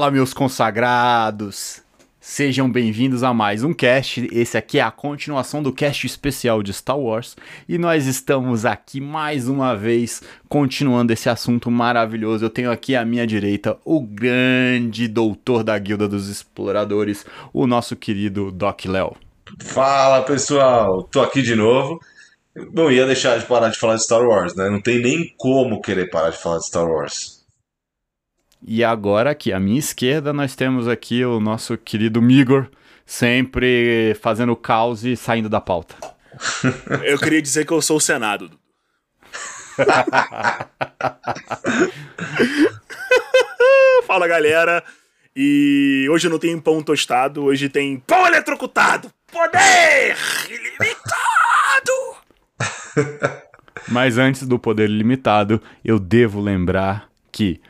Fala, meus consagrados! Sejam bem-vindos a mais um cast. Esse aqui é a continuação do cast especial de Star Wars e nós estamos aqui mais uma vez continuando esse assunto maravilhoso. Eu tenho aqui à minha direita o grande doutor da Guilda dos Exploradores, o nosso querido Doc Léo. Fala pessoal, tô aqui de novo. Não ia deixar de parar de falar de Star Wars, né? Não tem nem como querer parar de falar de Star Wars. E agora aqui à minha esquerda nós temos aqui o nosso querido Migor, sempre fazendo caos e saindo da pauta. Eu queria dizer que eu sou o Senado. Fala galera, e hoje não tem pão tostado, hoje tem pão eletrocutado! Poder ilimitado! Mas antes do poder ilimitado, eu devo lembrar que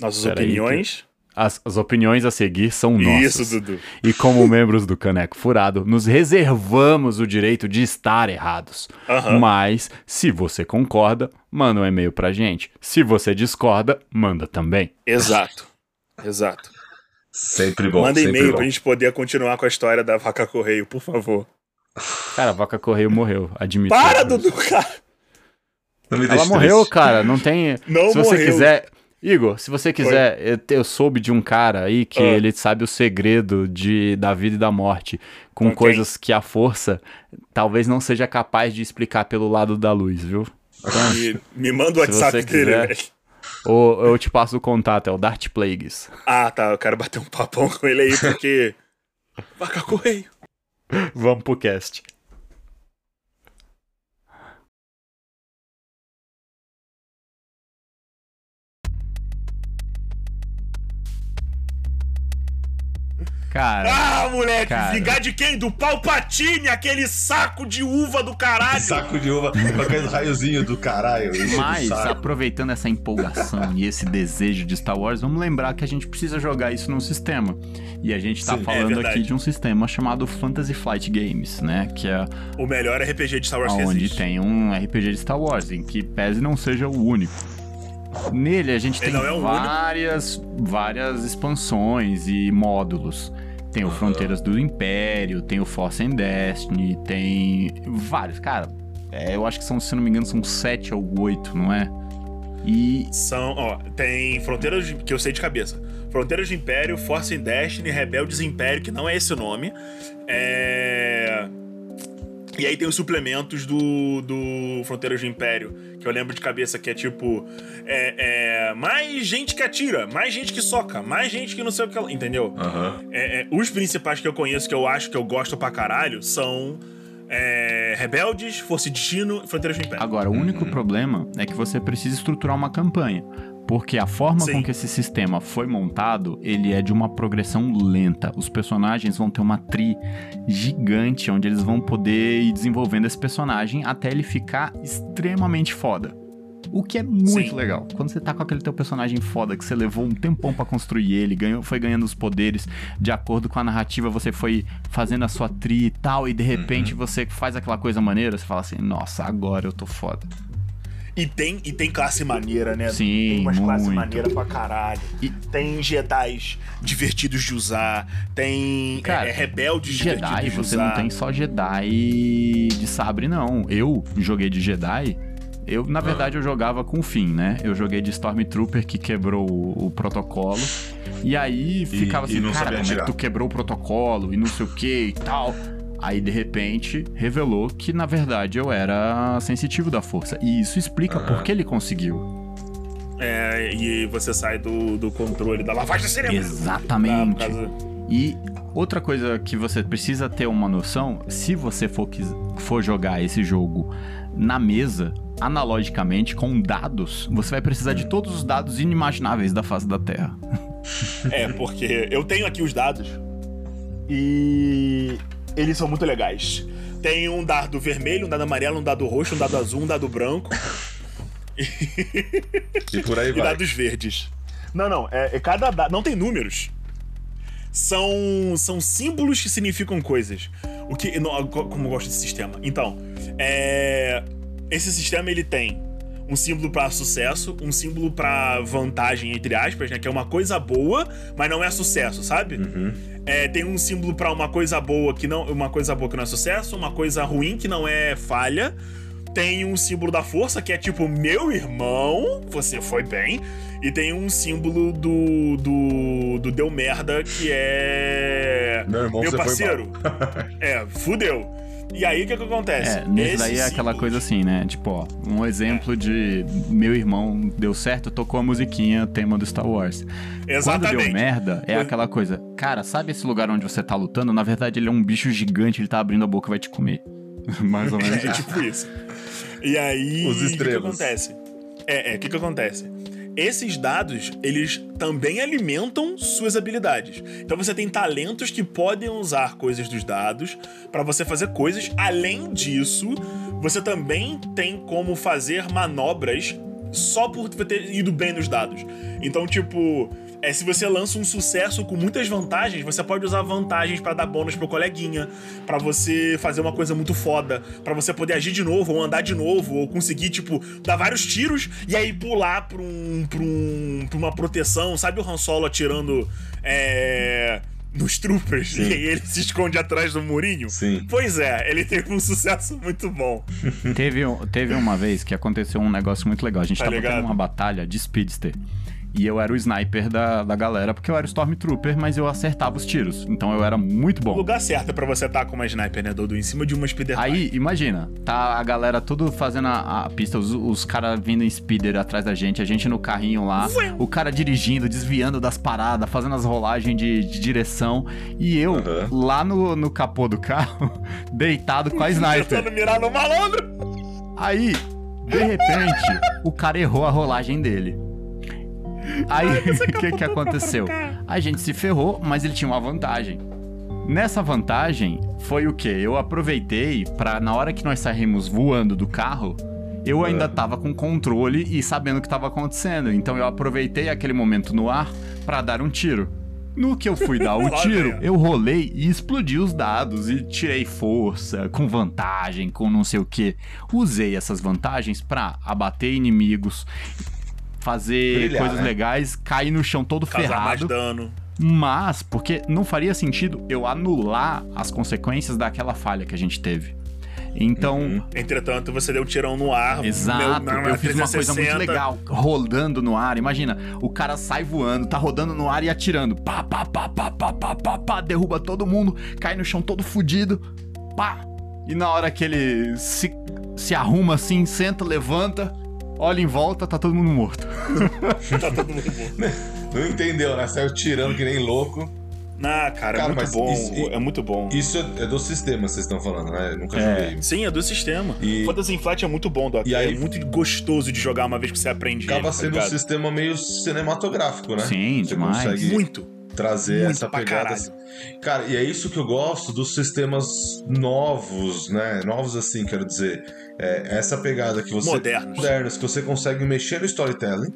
Nossas Pera aí, opiniões. as, as opiniões a seguir são nossas. Isso, Dudu. E como membros do Caneco Furado, nos reservamos o direito de estar errados. Mas, se você concorda, manda um e-mail pra gente. Se você discorda, manda também. Exato. Exato. Sempre bom. Manda sempre e-mail bom. pra gente poder continuar com a história da vaca correio, por favor. Cara, a vaca correio morreu, admito. Para, Dudu, cara! Não me Ela morreu, triste. cara, não tem. Não se você morreu. quiser. Igor, se você quiser, eu, soube de um cara aí que Ah. ele sabe o segredo de, da vida e da morte, com quem? coisas que a força talvez não seja capaz de explicar pelo lado da luz, viu? Então, Me, me manda o WhatsApp dele, velho. ou eu te passo o contato, é o Dart Plagues. Ah, tá. Eu quero bater um papão com ele aí, porque. Vaca correio. Vamos pro cast. Cara, Ah, moleque! Cara. Vingar de quem? Do Palpatine, aquele saco de uva do caralho! Saco de uva com aquele raiozinho do caralho. mas aproveitando essa empolgação e esse desejo de Star Wars, vamos lembrar que a gente precisa jogar isso num sistema. E a gente tá Sim, é falando verdade. aqui de um sistema chamado Fantasy Flight Games, né? Que é O melhor RPG de Star Wars que onde tem um RPG de Star Wars, em que pese não seja o único. Nele a gente tem é várias, várias expansões e módulos. Tem o Fronteiras do Império, tem o Force and Destiny, tem vários. Cara, é, eu acho que são, se não me engano, são sete ou oito, não é? E São, ó, tem Fronteiras de- que eu sei de cabeça. Fronteiras de Império, Force and Destiny, Rebeldes Império, que não é esse o nome. É. E aí tem os suplementos do, do Fronteiras do Império, que eu lembro de cabeça, que é tipo. É, é, mais gente que atira, mais gente que soca, mais gente que não sei o que. ela- Entendeu? Aham. É, é, os principais que eu conheço, que eu acho que eu gosto pra caralho, são. é, Rebeldes, Força e Destino e Fronteiras do Império. Agora, o único problema é que você precisa estruturar uma campanha. Porque a forma Sim. com que esse sistema foi montado, ele é de uma progressão lenta. Os personagens vão ter uma tri gigante, onde eles vão poder ir desenvolvendo esse personagem até ele ficar extremamente foda. O que é muito Sim. legal. Quando você tá com aquele teu personagem foda, que você levou um tempão pra construir ele, ganhou, foi ganhando os poderes, de acordo com a narrativa, você foi fazendo a sua tri e tal, e de repente você faz aquela coisa maneira, você fala assim, nossa, agora eu tô foda. E tem, e tem classe maneira, né? Sim, tem umas classes muito. maneiras pra caralho. E- Tem Jedi divertidos de usar. Tem Cara, é, rebeldes divertidos Jedi, de você usar. não tem só Jedi de sabre, não. Eu joguei de Jedi. Eu, Ah. na verdade, eu jogava com o fim, né? Eu joguei de Stormtrooper que quebrou o, o protocolo. E aí ficava e assim, não cara, como é que atirar." tu quebrou o protocolo e não sei o que e tal. Aí, de repente, revelou que, na verdade, eu era sensitivo da força. E isso explica Aham. por que ele conseguiu. É, e você sai do, do controle da lavagem cerebral. Exatamente. Por causa- E outra coisa que você precisa ter uma noção, se você for, for jogar esse jogo na mesa, analogicamente, com dados, você vai precisar de todos os dados inimagináveis da face da Terra. É, porque eu tenho aqui os dados e eles são muito legais. Tem um dado vermelho, um dado amarelo, um dado roxo, um dado azul, um dado branco E por aí e vai. dados verdes. Não, não, é, é cada dado. Não tem números. São, são símbolos que significam coisas. O que. não, como eu gosto desse sistema. Então, é, esse sistema ele tem um símbolo para sucesso, um símbolo para vantagem, entre aspas, né? Que é uma coisa boa, mas não é sucesso, sabe? Uhum. É, tem um símbolo para uma coisa boa que não. Uma coisa boa que não é sucesso, uma coisa ruim que não é falha. Tem um símbolo da força, que é tipo, meu irmão, você foi bem. E tem um símbolo do. do. do deu merda, que é. Meu irmão, foi parceiro. é, fudeu. E aí o que, que acontece? É, nesse daí é aquela coisa assim, né? Tipo, ó, um exemplo de meu irmão deu certo, tocou a musiquinha, tema do Star Wars. Quando deu Exatamente. merda, é aquela coisa, cara, sabe esse lugar onde você tá lutando? Na verdade, ele é um bicho gigante, ele tá abrindo a boca e vai te comer. Mais ou menos É tipo isso. E aí, Os o que que, acontece? É, é, o que, que acontece? Esses dados, eles também alimentam suas habilidades. Então você tem talentos que podem usar coisas dos dados pra você fazer coisas. Além disso, você também tem como fazer manobras só por ter ido bem nos dados. Então, tipo, é se você lança um sucesso com muitas vantagens, você pode usar vantagens pra dar bônus pro coleguinha, pra você fazer uma coisa muito foda, pra você poder agir de novo, ou andar de novo, ou conseguir, tipo, dar vários tiros e aí pular pra, um, pra, um, pra uma proteção. Sabe o Han Solo atirando é, nos troopers Sim. e aí ele se esconde atrás do murinho? Sim. Pois é, ele teve um sucesso muito bom. Teve, um- teve uma vez que aconteceu um negócio muito legal. A gente Tá tava ligado? tendo uma batalha de Speedster. E eu era o sniper da, da galera, porque eu era o Stormtrooper, mas eu acertava os tiros. Então eu era muito O bom. lugar certo é pra você estar com uma sniper, né, Dodo? Em cima de uma speeder bike. Aí, imagina, tá a galera tudo fazendo a, a pista, os, os caras vindo em speeder atrás da gente, a gente no carrinho lá, o cara dirigindo, desviando das paradas, fazendo as rolagens de, de direção, e eu Aham. lá no, no capô do carro, deitado com a sniper. Tentando mirar no malandro. Aí, de repente, o cara errou a rolagem dele. Aí, o que que aconteceu? A gente se ferrou, mas ele tinha uma vantagem. Nessa vantagem, foi o que? Eu aproveitei pra, na hora que nós saímos voando do carro, eu ainda tava com controle e sabendo o que tava acontecendo. Então eu aproveitei aquele momento no ar pra dar um tiro. No que eu fui dar o tiro, eu rolei e explodi os dados e tirei força, com vantagem, com não sei o que. Usei essas vantagens pra abater inimigos, fazer Brilhar, coisas né? legais, cair no chão todo Causar mais ferrado. dano. Mas, porque não faria sentido eu anular as consequências daquela falha que a gente teve. Então, Uhum. Entretanto, você deu um tirão no ar. exato, meu- na- eu fiz uma coisa muito 360. legal, rodando no ar. Imagina, o cara sai voando, tá rodando no ar e atirando. Pá, pá, pá, pá, pá, pá, pá, pá, derruba todo mundo, cai no chão todo fudido. Pá! E na hora que ele se, se arruma assim, senta, levanta, olha em volta, tá todo mundo morto. Tá todo mundo bom. Não entendeu, né? Saiu tirando que nem louco. Ah, cara, Cara, é muito mas bom. isso- é muito bom. Isso é do sistema, vocês estão falando, né? Eu nunca É. joguei. Sim, é do sistema. E- Fantasy Flight é muito bom, Doc. E aí- É muito gostoso de jogar uma vez que você aprende. Acaba ele, tá sendo um ligado? sistema meio cinematográfico, né? Sim, Você demais. consegue Muito. Trazer Muito essa pegada. caralho. assim. Cara, e é isso que eu gosto dos sistemas novos, né? Novos assim, quero dizer. É essa pegada que você. Modernos. Modernos, que você consegue mexer no storytelling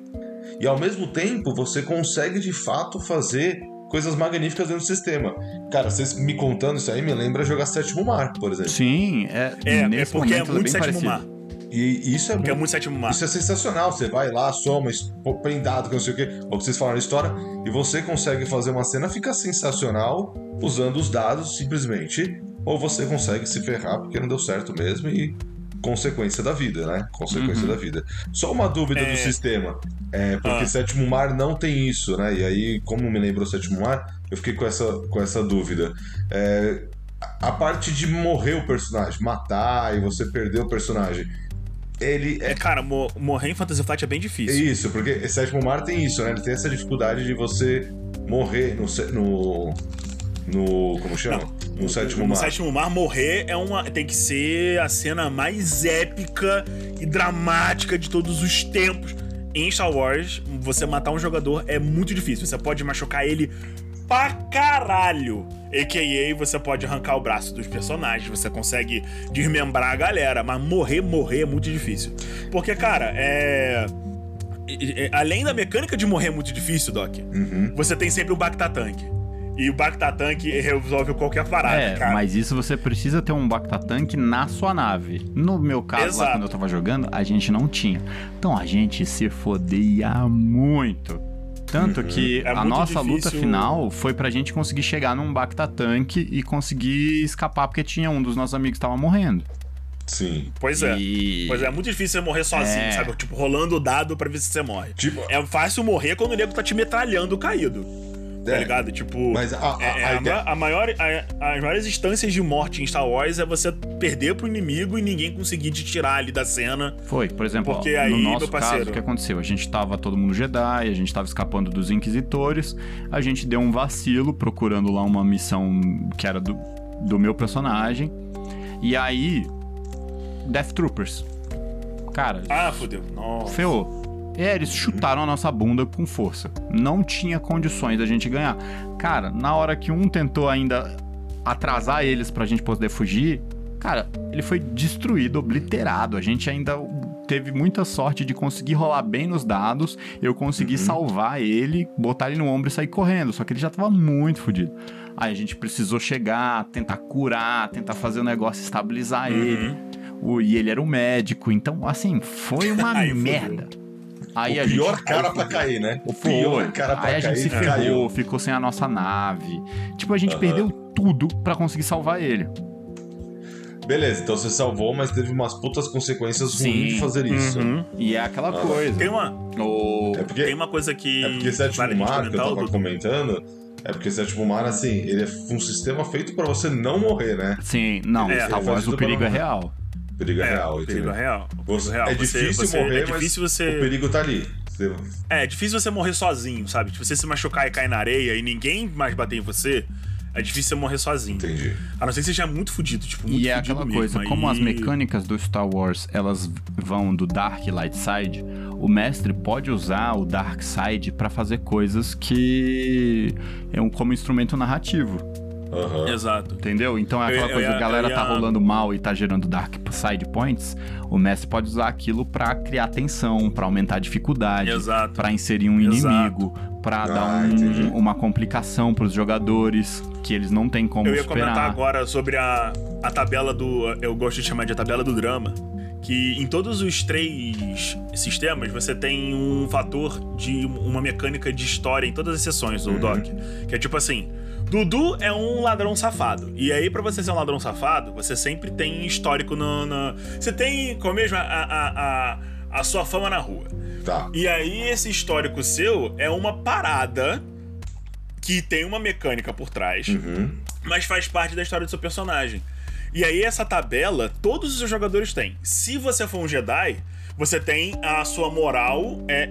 e ao mesmo tempo você consegue de fato fazer coisas magníficas dentro do sistema. Cara, vocês me contando isso aí me lembra jogar Sétimo Mar, por exemplo. Sim, é, É, é nesse porque é momento muito sétimo parecido. mar. E isso é é muito muito sétimo mar. Isso é sensacional. Você vai lá, soma, põe dado, que não sei o quê, ou que vocês falaram na história, e você consegue fazer uma cena, fica sensacional usando os dados simplesmente, ou você consegue se ferrar porque não deu certo mesmo e consequência da vida, né? Consequência Uhum. da vida. Só uma dúvida É. do sistema, é, porque Ah. Sétimo Mar não tem isso, né? E aí, como me lembrou Sétimo Mar, eu fiquei com essa, com essa dúvida. É, a parte de morrer o personagem, matar e você perder o personagem, ele É, é cara, mo- morrer em Fantasy Flight é bem é difícil. isso, porque Sétimo Mar tem isso, né? Ele tem essa dificuldade de você morrer no. no, no como chama? No Sétimo no Mar. sétimo mar, morrer é uma, tem que ser a cena mais épica e dramática de todos os tempos. Em Star Wars, você matar um jogador é muito difícil. Você pode machucar ele pra caralho. A.K.A. você pode arrancar o braço dos personagens, você consegue desmembrar a galera, mas morrer, morrer é muito difícil. Porque, cara, é. e- Além da mecânica de morrer é muito difícil, Doc, Uhum. você tem sempre o Bacta Tank. E o Bacta Tank resolve qualquer parada, É, cara. mas isso você precisa ter um Bacta Tank na sua nave. No meu caso, Exato. lá quando eu tava jogando, a gente não tinha. Então a gente se fodia muito. Tanto que É a muito nossa luta difícil- final foi pra gente conseguir chegar num Bacta Tank e conseguir escapar, porque tinha um dos nossos amigos que tava morrendo. Sim. Pois é. E... Pois é, é muito difícil você morrer sozinho, É. sabe? Tipo, rolando o dado pra ver se você morre. Tipo, É fácil morrer quando o nego tá te metralhando caído. Tá É, ligado? Tipo. Mas a, a, é- é a a, ideia- a maior, a- as maiores instâncias de morte em Star Wars é você perder pro inimigo e ninguém conseguir te tirar ali da cena. Foi, por exemplo, ó, Porque aí, no nosso parceiro- caso, o que aconteceu? A gente tava todo mundo Jedi, a gente tava escapando dos Inquisitores, a gente deu um vacilo procurando lá uma missão que era do, do meu personagem, e aí, Death Troopers. Cara, Ah, fodeu. Nossa. ferrou. É, eles chutaram a nossa bunda com força. Não tinha condições da gente ganhar. Cara, na hora que um tentou ainda atrasar eles pra gente poder fugir, cara, ele foi destruído, obliterado. A gente ainda teve muita sorte de conseguir rolar bem nos dados. Eu consegui salvar ele, botar ele no ombro e sair correndo. Só que ele já tava muito fodido. Aí a gente precisou chegar, tentar curar, tentar fazer o negócio estabilizar ele. Uhum. O- e ele era o médico, então, assim, foi uma fudeu. Aí a o pior gente. cara Aí pra cair, né? O Foi. pior cara pra Aí a gente cair se ferrou, caiu. ficou sem a nossa nave. Tipo, a gente Aham. perdeu tudo pra conseguir salvar ele. Beleza, então você salvou, mas teve umas putas consequências Sim. ruins de fazer isso. Uhum. E é aquela Ah. coisa. Tem uma, O... É porque, tem uma coisa que. é porque Sétimo vale gente Mar, que eu tava Dudu. comentando, é porque Sétimo Mar, assim, ele é um sistema feito pra você não morrer, né? Sim, não, É, Star Wars o perigo é real. Perigo é, É, real, o perigo entendeu? é real. Você- é real. é Você- difícil você- morrer, é difícil mas você. o perigo tá ali. Você- É, difícil você morrer sozinho, sabe? Se você se machucar e cair na areia e ninguém mais bater em você, é difícil você morrer sozinho. Entendi. A não ser que seja muito fudido, tipo, muito E é aquela mesmo. coisa, Aí- como as mecânicas do Star Wars, elas vão do Dark e Light Side, o mestre pode usar o Dark Side pra fazer coisas que é um como instrumento narrativo. Aham. Exato. Entendeu? Então é aquela eu coisa, ia- a galera ia- tá rolando mal e tá gerando dark side points, o mestre pode usar aquilo pra criar tensão, pra aumentar a dificuldade, Exato. pra inserir um Exato. inimigo, pra Ah, dar um- uma complicação pros jogadores que eles não têm como Eu ia superar. comentar agora sobre a, a tabela do. Eu gosto de chamar de a tabela do drama. Que em todos os três sistemas você tem um fator de uma mecânica de história em todas as sessões do Uhum. Doc. Que é tipo assim: Dudu é um ladrão safado. E aí, pra você ser um ladrão safado, você sempre tem histórico no. no- Você tem, como mesmo, a, a, a, a sua fama na rua. Tá. E aí, esse histórico seu é uma parada que tem uma mecânica por trás Uhum. mas faz parte da história do seu personagem. E aí, essa tabela, todos os jogadores têm. Se você for um Jedi, você tem a sua moral é, é,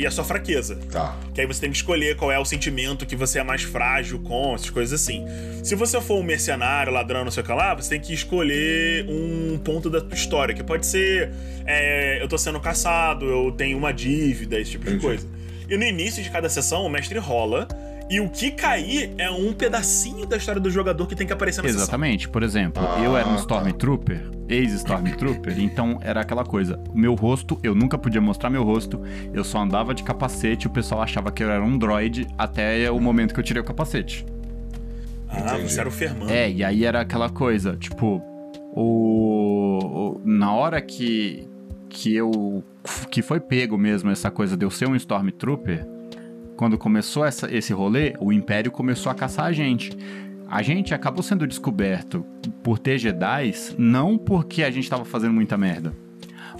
e a sua fraqueza. Tá. Que aí você tem que escolher qual é o sentimento que você é mais frágil com, essas coisas assim. Se você for um mercenário, ladrão, não sei o que lá, você tem que escolher um ponto da tua história, que pode ser é, eu tô sendo caçado, eu tenho uma dívida, esse tipo de Entendi. coisa. E no início de cada sessão, o mestre rola, e o que cair é um pedacinho da história do jogador que tem que aparecer na sessão. Exatamente. Por exemplo, eu era um. Stormtrooper, ex-Stormtrooper, então era aquela coisa. Meu rosto, eu nunca podia mostrar meu rosto, eu só andava de capacete, o pessoal achava que eu era um droid até o momento que eu tirei o capacete. Ah, Entendi. você era o Fermando. É, e aí era aquela coisa, tipo, o, o- na hora que que eu que foi pego mesmo essa coisa de eu ser um Stormtrooper, quando começou essa, esse rolê, o Império começou a caçar a gente. A gente acabou sendo descoberto por ter Jedis, não porque a gente tava fazendo muita merda,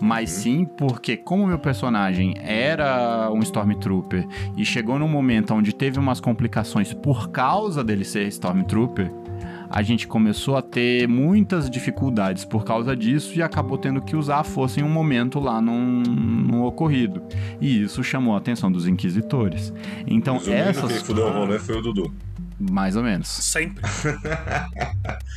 mas sim porque, como meu personagem era um Stormtrooper e chegou num momento onde teve umas complicações por causa dele ser Stormtrooper, a gente começou a ter muitas dificuldades por causa disso e acabou tendo que usar a força em um momento lá num, num ocorrido. E isso chamou a atenção dos inquisitores. Então, Resumindo, essas. quem fudeu o rolê foi o Dudu. Mais ou menos. Sempre.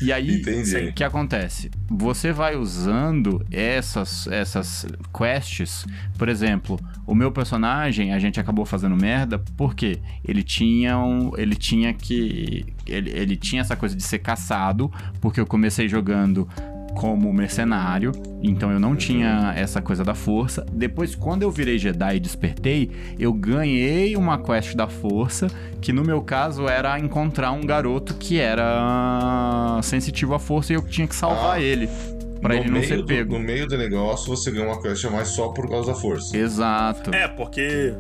E aí, Entendi. o que acontece? Você vai usando essas, essas quests, por exemplo, o meu personagem, a gente acabou fazendo merda porque ele tinha um, ele tinha que ele, ele tinha essa coisa de ser caçado, porque eu comecei jogando como mercenário, então eu não tinha essa coisa da força. Depois, quando eu virei Jedi e despertei, eu ganhei uma quest da força, que no meu caso era encontrar um garoto que era sensitivo à força e eu tinha que salvar Ah. ele. Pra no ele não meio ser do- pego. No meio do negócio, você ganha uma quest a mais só por causa da força. Exato. É, porque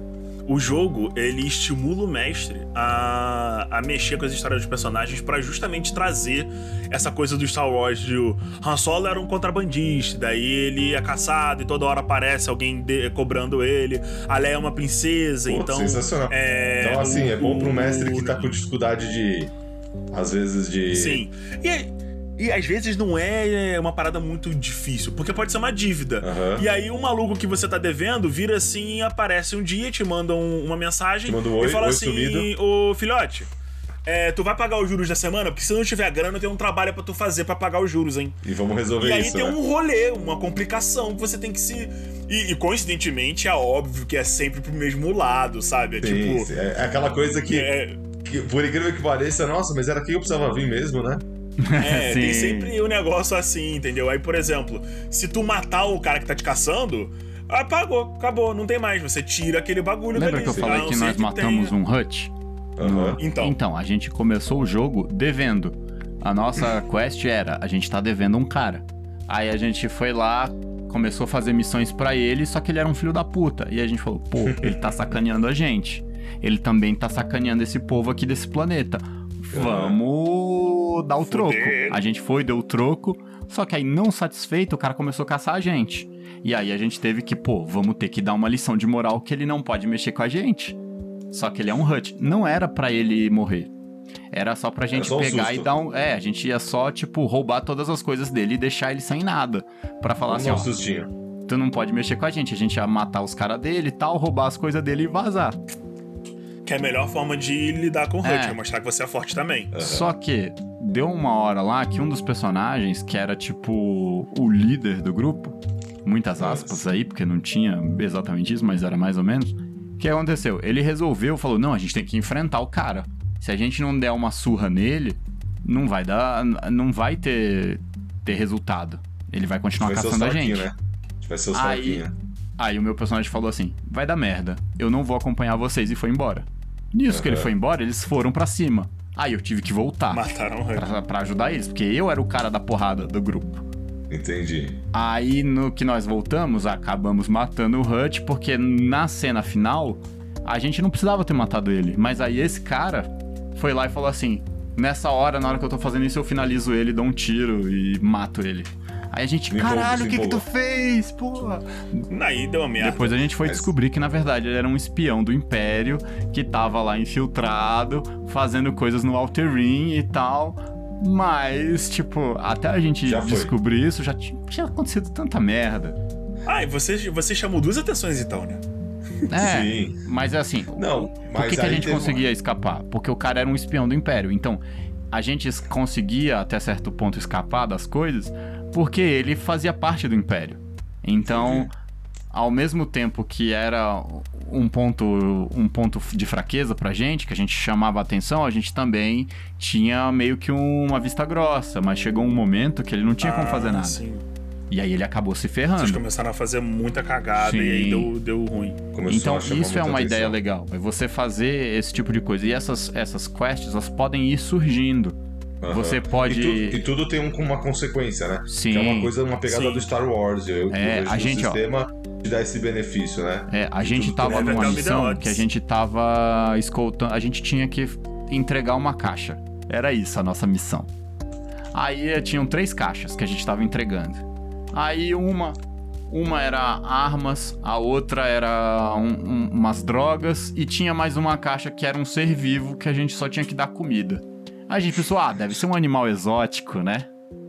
o jogo, ele estimula o mestre a, a mexer com as histórias dos personagens pra justamente trazer essa coisa do Star Wars de o Han Solo era um contrabandista, daí ele é caçado e toda hora aparece alguém de- cobrando ele. A Leia é uma princesa, Pô, então... sensacional. É, Então, assim, é bom pro o- mestre que tá com dificuldade de. Às vezes de. Sim. E, e às vezes não é uma parada muito difícil, porque pode ser uma dívida. Aham. E aí o maluco que você tá devendo vira assim, aparece um dia, te manda um- uma mensagem manda um oi, e fala oi assim: sumido. Ô filhote, é, tu vai pagar os juros da semana? Porque se não tiver grana, tem um trabalho pra tu fazer pra pagar os juros, hein? E vamos resolver E aí isso. tem né? um rolê, uma complicação que você tem que se. E, e, coincidentemente é óbvio que é sempre pro mesmo lado, sabe? É Sim, tipo. sim. é aquela coisa que, É, que, por incrível que pareça, nossa, mas era quem eu precisava vir mesmo, né? É, tem sempre um negócio assim, entendeu? Aí, por exemplo, se tu matar o cara que tá te caçando, apagou, acabou, não tem mais. Você tira aquele bagulho Lembra dali. que eu falei que nós matamos tenha- um Hut? Aham. Então, Então, a gente começou o jogo devendo. A nossa quest era, a gente tá devendo um cara. Aí a gente foi lá, começou a fazer missões pra ele, só que ele era um filho da puta. E a gente falou, pô, ele tá sacaneando a gente. Ele também tá sacaneando esse povo aqui desse planeta. Vamos dar o troco. A gente foi, deu o troco. Só que aí, não satisfeito, o cara começou a caçar a gente. E aí a gente teve que, pô, vamos ter que dar uma lição de moral que ele não pode mexer com a gente. Só que ele é um Hut. Não era pra ele morrer. Era só pra gente só um pegar susto. e dar um. É, a gente ia só, tipo, roubar todas as coisas dele e deixar ele sem nada. Pra falar assim, um ó, sustinho. tu não pode mexer com a gente. A gente ia matar os caras dele e tal, roubar as coisas dele e vazar. que é a melhor forma de lidar com o Hut, É. é mostrar que você é forte também. Só que deu uma hora lá que um dos personagens, que era tipo o líder do grupo, muitas aspas aí, porque não tinha exatamente isso, mas era mais ou menos. O que aconteceu? Ele resolveu, falou: não, a gente tem que enfrentar o cara. Se a gente não der uma surra nele, não vai dar. Não vai ter, ter resultado. Ele vai continuar Vai caçando a gente. né? Vai ser os Aí- fraquinhos. Aí o meu personagem falou assim: vai dar merda, eu não vou acompanhar vocês e foi embora. Nisso que ele foi embora, eles foram pra cima. Aí eu tive que voltar Mataram o pra, pra ajudar eles, porque eu era o cara da porrada do grupo. Entendi. Aí no que nós voltamos, acabamos matando o Hut, porque na cena final a gente não precisava ter matado ele. Mas aí esse cara foi lá e falou assim: nessa hora, na hora que eu tô fazendo isso, eu finalizo ele, dou um tiro e mato ele. Aí a gente, caralho, o que que tu empolgou." fez, porra? Aí deu uma merda. Depois a gente foi Mas- descobrir que, na verdade, ele era um espião do Império que tava lá infiltrado, fazendo coisas no Outer Rim e tal. Mas, tipo, até a gente Já foi. descobrir isso, já tinha, tinha acontecido tanta merda. Ah, e você, você chamou duas atenções então, né? É, Sim. mas é assim, Não, por mas que, que a gente teve uma- conseguia escapar? Porque o cara era um espião do Império. Então, a gente conseguia, até certo ponto, escapar das coisas porque ele fazia parte do Império. Então, ao mesmo tempo que era um ponto, um ponto de fraqueza pra gente, que a gente chamava atenção, a gente também tinha meio que uma vista grossa, mas chegou um momento que ele não tinha como Ah, fazer nada. Sim. E aí ele acabou se Vocês ferrando. começaram a fazer muita cagada Sim. e aí deu, deu ruim. Começou Então, isso é uma atenção. ideia legal. É você fazer esse tipo de coisa. E essas, essas quests, elas podem ir surgindo. Aham. Você pode. E, tu- e tudo tem um- uma consequência, né? Sim. Que é uma coisa, uma pegada Sim. do Star Wars. Eu, eu É, vejo a gente, o ó. sistema te dá esse benefício, né? É, a gente tudo tava numa missão que a gente tava escoltando. A gente tinha que entregar uma caixa. Era isso a nossa missão. Aí eh, tinham três caixas que a gente tava entregando. Aí uma. Uma era armas, a outra era um- um- umas drogas e tinha mais uma caixa que era um ser vivo que a gente só tinha que dar comida. A gente pensou, ah, deve ser um animal exótico, né?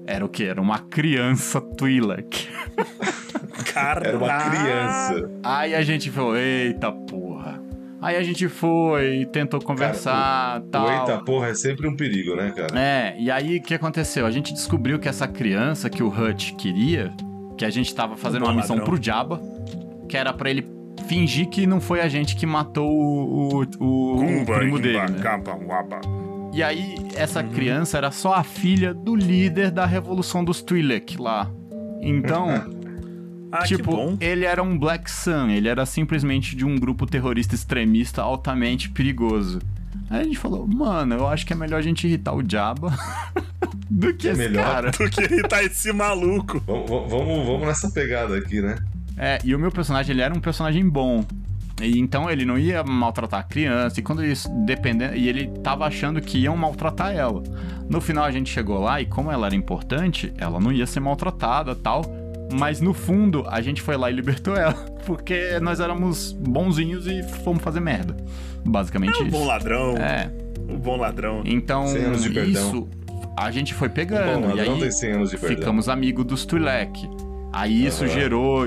Era o quê? Era uma criança Twi'lek. Cara, Era uma criança. Aí a gente falou, eita porra. Aí a gente foi, tentou conversar O tal. eita porra é sempre um perigo, né, cara? É, e aí o que aconteceu? A gente descobriu que essa criança que o Hutch queria, que a gente tava fazendo uma missão ladrão. pro Jabba, que era pra ele fingir que não foi a gente que matou o, o, o- o primo Imba, dele, né? E aí, essa Uhum. criança era só a filha do líder da Revolução dos Twi'lek lá. Então, Ah, tipo, ele era um Black Sun, ele era simplesmente de um grupo terrorista extremista altamente perigoso. Aí a gente falou, mano, eu acho que é melhor a gente irritar o Jabba do que É esse melhor. cara. Tu que irritar esse maluco. Vamos, vamos, vamos nessa pegada aqui, né? É, e o meu personagem, ele era um personagem bom. E então ele não ia maltratar a criança, e quando eles dependendo, e ele tava achando que iam maltratar ela. No final a gente chegou lá e como ela era importante, ela não ia ser maltratada, tal. Mas no fundo a gente foi lá e libertou ela, porque nós éramos bonzinhos e fomos fazer merda. Basicamente É um bom isso. ladrão. É. Um bom ladrão. Então, isso a gente foi Bom, pegando e ladrão aí tem 100 anos de perdão. ficamos amigos dos Twi'lek. Aí isso Aham. gerou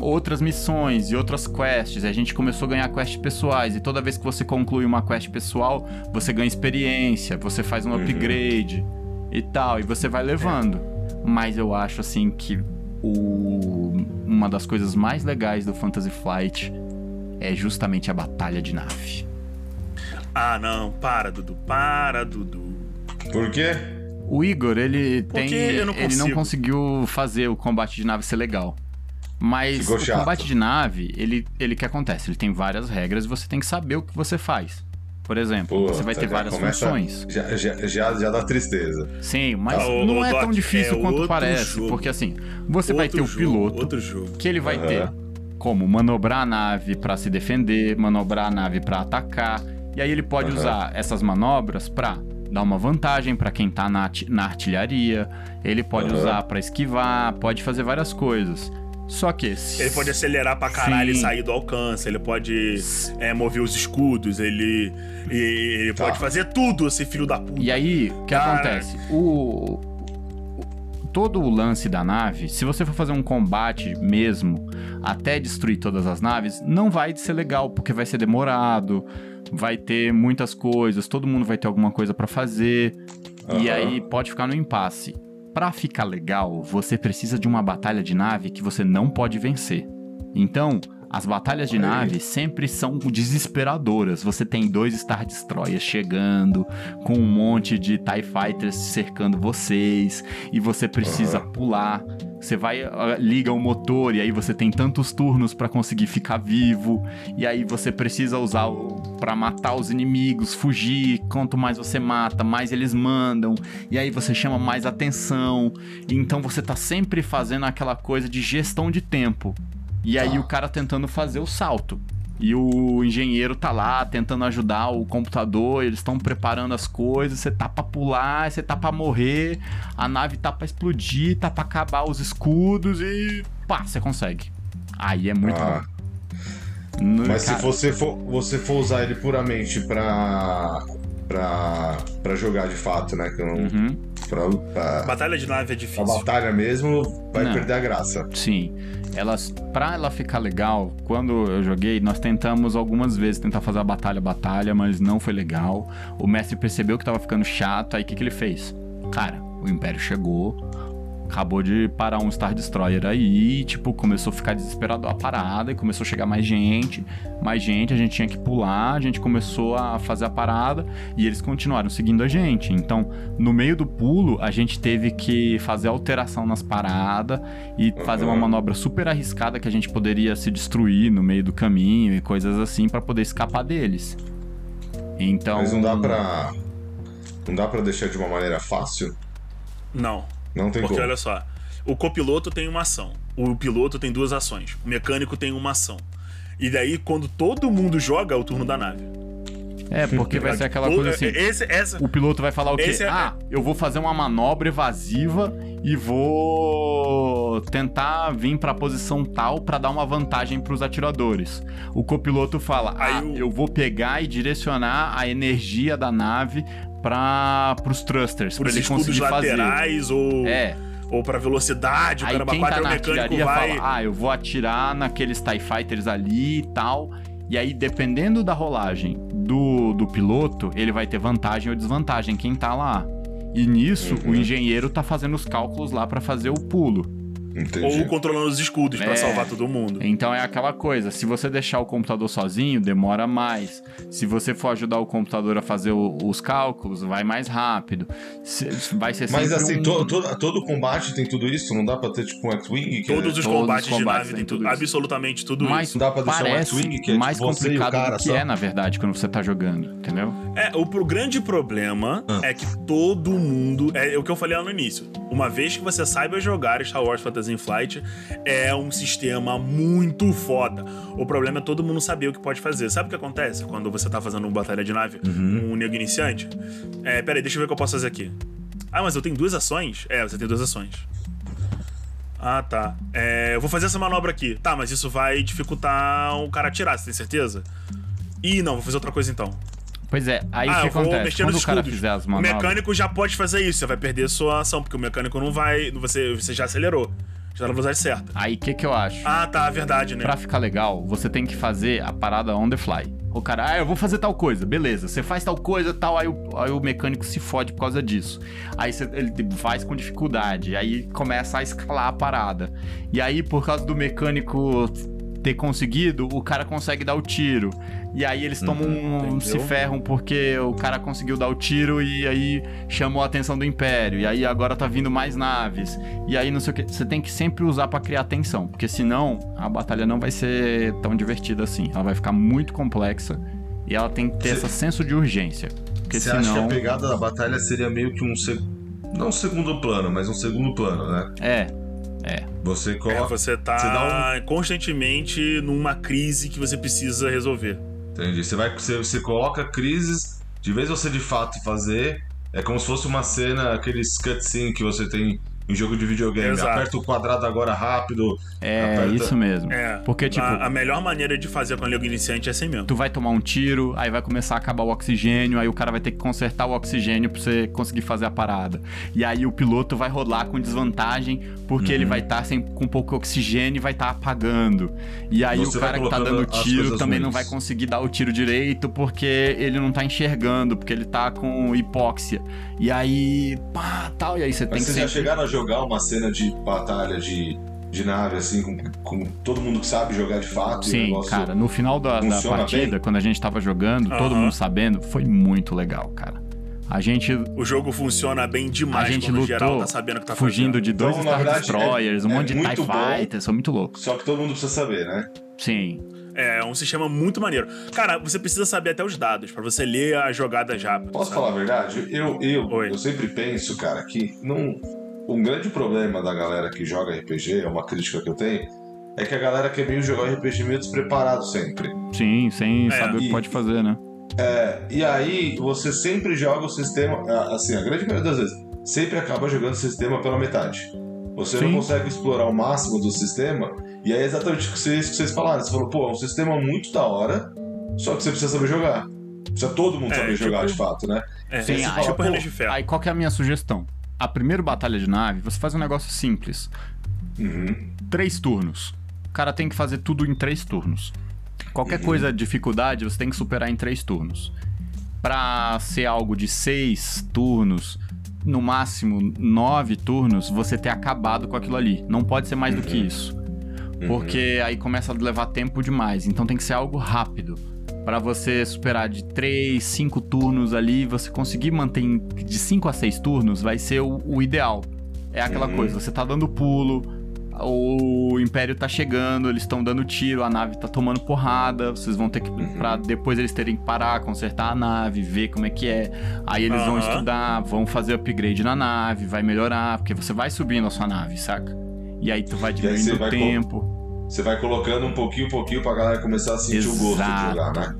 outras missões e outras quests. A gente começou a ganhar quests pessoais. E toda vez que você conclui uma quest pessoal, você ganha experiência, você faz um Uhum. upgrade e tal. E você vai levando. Mas eu acho assim que o... uma das coisas mais legais do Fantasy Flight é justamente a batalha de nave. Ah, não. Para, Dudu. Para, Dudu. Por quê? O Igor, ele tem. eu não ele não conseguiu fazer o combate de nave ser legal. Mas o combate de nave, ele, ele que acontece? Ele tem várias regras e você tem que saber o que você faz. Por exemplo, Pô, você vai ter já várias começa- funções. Já, já, já, já dá tristeza. Sim, mas Ah, o- não o é tão Doc, difícil é quanto outro parece. jogo. Porque assim, você vai ter Outro o jogo, piloto, Outro jogo. que ele vai Aham. ter como manobrar a nave pra se defender, manobrar a nave pra atacar. E aí ele pode Aham. usar essas manobras pra dar uma vantagem pra quem tá na, na artilharia. Ele pode Aham. usar pra esquivar, pode fazer várias coisas. Só que Ele pode acelerar pra caralho e Sim. sair do alcance. Ele pode é, mover os escudos. Ele, e- ele Tá. pode fazer tudo, esse filho da puta. E aí, o que Cara. acontece? O, o- todo o lance da nave, se você for fazer um combate mesmo, até destruir todas as naves, não vai ser legal, porque vai ser demorado, vai ter muitas coisas, todo mundo vai ter alguma coisa pra fazer, e Aham. aí pode ficar no impasse. Pra ficar legal, você precisa de uma batalha de nave que você não pode vencer. Então, as batalhas de nave sempre são desesperadoras. Você tem dois Star Destroyers chegando, com um monte de TIE Fighters cercando vocês, e você precisa Aham. pular. Você vai, ah, liga o motor, e aí você tem tantos turnos pra conseguir ficar vivo, e aí você precisa usar para matar os inimigos, fugir. Quanto mais você mata, mais eles mandam, e aí você chama mais atenção. Então você tá sempre fazendo aquela coisa de gestão de tempo. E aí Tá. o cara tentando fazer o salto. E o engenheiro tá lá tentando ajudar o computador, eles estão preparando as coisas, você tá pra pular, você tá pra morrer, a nave tá pra explodir, tá pra acabar os escudos e pá, você consegue. Aí é muito Ah, bom. No- Mas cara, se você for, você for usar ele puramente pra, pra, pra jogar de fato, né? Que eu não, Uhum, pra, pra, Batalha de nave é pra difícil. batalha mesmo, vai Não. perder a graça. sim. Elas, pra ela ficar legal, quando eu joguei, nós tentamos algumas vezes tentar fazer a batalha, batalha, mas não foi legal. O mestre percebeu que tava ficando chato, aí o que, que ele fez? Cara, o Império chegou, acabou de parar um Star Destroyer aí, e, tipo, começou a ficar desesperado a parada e começou a chegar mais gente, mais gente, a gente tinha que pular, a gente começou a fazer a parada e eles continuaram seguindo a gente. Então, no meio do pulo, a gente teve que fazer alteração nas paradas e fazer uma Uhum. manobra super arriscada que a gente poderia se destruir no meio do caminho e coisas assim pra poder escapar deles. Então, Mas não dá pra. Não dá pra deixar de uma maneira fácil? Não. Não tem Porque como. olha só, o copiloto tem uma ação, o piloto tem duas ações, o mecânico tem uma ação. E daí, quando todo mundo joga, é o turno da nave. É, porque vai ser aquela coisa assim. Esse, essa, O piloto vai falar o quê? É- Ah, eu vou fazer uma manobra evasiva e vou tentar vir pra posição tal pra dar uma vantagem pros atiradores. O copiloto fala: Aí Ah, o- eu vou pegar e direcionar a energia da nave para pros thrusters, os ele conseguir fazer. laterais ou, É, ou pra velocidade, o aí quem 4 tá é na mecânico artilharia vai. fala, ah, eu vou atirar naqueles TIE Fighters ali e tal. E aí, dependendo da rolagem do, do piloto, ele vai ter vantagem ou desvantagem, quem tá lá. E nisso, Uhum. o engenheiro tá fazendo os cálculos lá pra fazer o pulo. Entendi. Ou controlando os escudos É. pra salvar todo mundo. Então é aquela coisa, se você deixar o computador sozinho, demora mais. Se você for ajudar o computador a fazer o- os cálculos, vai mais rápido. Se- vai ser Mas sempre assim, um... to- to- todo combate tem tudo isso? Não dá pra ter tipo um X-Wing? que Todos é- os Todos combates, os combates de nave têm tem tudo tudo, isso. absolutamente tudo Mas isso. Dá pra deixar um parece X-Wing que é mais tipo você e o complicado cara do que só? é, na verdade, quando você tá jogando, entendeu? É, o pro grande problema Ah. é que todo mundo. É, o que eu falei lá no início. Uma vez que você saiba jogar Star Wars Fantasy Flight, é um sistema muito foda. O problema é todo mundo saber o que pode fazer. Sabe o que acontece quando você tá fazendo uma batalha de nave Uhum. um nego iniciante? É, peraí, deixa eu ver o que eu posso fazer aqui. Ah, mas eu tenho duas ações? É, você tem duas ações. Ah, tá. É, eu vou fazer essa manobra aqui. Tá, mas isso vai dificultar o cara atirar, você tem certeza? Ih, não, vou fazer outra coisa então. Pois é, aí ah, o que acontece? Quando o cara fizer as o manobras... mecânico já pode fazer isso, você vai perder sua ação, porque o mecânico não vai. Você, você já acelerou. Já tá na velocidade certa. Aí o que que eu acho? Ah, tá, verdade, né? Pra ficar legal, você tem que fazer a parada on the fly. O cara, ah, eu vou fazer tal coisa, beleza. Você faz tal coisa tal, aí o, aí o mecânico se fode por causa disso. Aí você- ele faz com dificuldade, aí começa a escalar a parada. E aí, por causa do mecânico ter conseguido, o cara consegue dar o tiro. E aí eles tomam um, entendeu? se ferram porque o cara conseguiu dar o tiro e aí chamou a atenção do Império. E aí agora tá vindo mais naves. E aí não sei o que. Você tem que sempre usar pra criar tensão, porque senão a batalha não vai ser tão divertida assim. Ela vai ficar muito complexa e ela tem que ter esse senso de urgência. Porque Você acha que senão. a pegada da batalha seria meio que um. seg- Não um segundo plano, mas um segundo plano, né? É, Você É, coloca. você tá você dá um- constantemente numa crise que você precisa resolver. Entendi. Você, vai, você, você coloca crises, de vez você de fato fazer, é como se fosse uma cena, aqueles cutscene que você tem em jogo de videogame. Exato. Aperta o quadrado agora rápido. é Aperta- isso mesmo. É. Porque, tipo, a, a melhor maneira de fazer com a Lego Iniciante é assim mesmo. tu vai tomar um tiro, aí vai começar a acabar o oxigênio, aí o cara vai ter que consertar o oxigênio pra você conseguir fazer a parada. E aí o piloto vai rolar com desvantagem, porque Uhum. ele vai estar sem com pouco oxigênio e vai estar apagando. E aí Você o cara que tá dando tiro também não ruins. vai conseguir dar o tiro direito, porque ele não tá enxergando, porque ele tá com hipóxia. E aí, pá, tal, e aí você tem Mas que vocês já sempre... chegaram a jogar uma cena de batalha de, de nave, assim, com, com todo mundo que sabe jogar de fato? e Sim, cara, no final da, da partida, bem? quando a gente tava jogando, todo mundo sabendo, foi muito legal, cara. A gente O jogo funciona bem A demais gente quando o lutou geral tá sabendo o que tá fugindo fazendo. de dois Então, Star verdade, Destroyers, um é- monte é de TIE. Fighters, são muito loucos. Só que todo mundo precisa saber, né? Sim. É, é um sistema muito maneiro. Cara, você precisa saber até os dados pra você ler a jogada já. Posso sabe? falar a verdade? Eu, eu, Oi. eu sempre penso, cara, que não... um grande problema da galera que joga RPG, é uma crítica que eu tenho, é que a galera quer meio jogar RPG meio despreparado sempre. Sim, sem É, saber o que e- pode fazer, né? É, e aí você sempre joga o sistema, assim, a grande maioria das vezes, sempre acaba jogando o sistema pela metade. Você não Sim. consegue explorar o máximo do sistema, e aí é exatamente o que vocês, que vocês falaram. Você falou, pô, é um sistema muito da hora, só que você precisa saber jogar. Precisa todo mundo É, saber tipo- jogar de fato, né? É, Sim, aí, tipo de Ferro. Aí qual que é a minha sugestão? A primeira batalha de nave, você faz um negócio simples. Uhum. Três turnos. O cara tem que fazer tudo em três turnos. Qualquer coisa, dificuldade, você tem que superar em três turnos. Pra ser algo de seis turnos, no máximo nove turnos, você ter acabado com aquilo ali. Não pode ser mais do que isso. Porque aí começa a levar tempo demais. Então tem que ser algo rápido. Pra você superar de 3, 5 turnos ali, você conseguir manter de 5 a 6 turnos, vai ser o, o ideal. É aquela Uhum. coisa, você tá dando pulo, o Império tá chegando, eles estão dando tiro, a nave tá tomando porrada, vocês vão ter que. Uhum. Pra depois eles terem que parar, consertar a nave, ver como é que é. Aí eles vão Aham. estudar, vão fazer upgrade na nave, vai melhorar, porque você vai subindo a sua nave, saca? E aí tu vai diminuindo o tempo. Você vai colocando um pouquinho, pouquinho pra galera começar a sentir o gosto de Exato. jogar, né?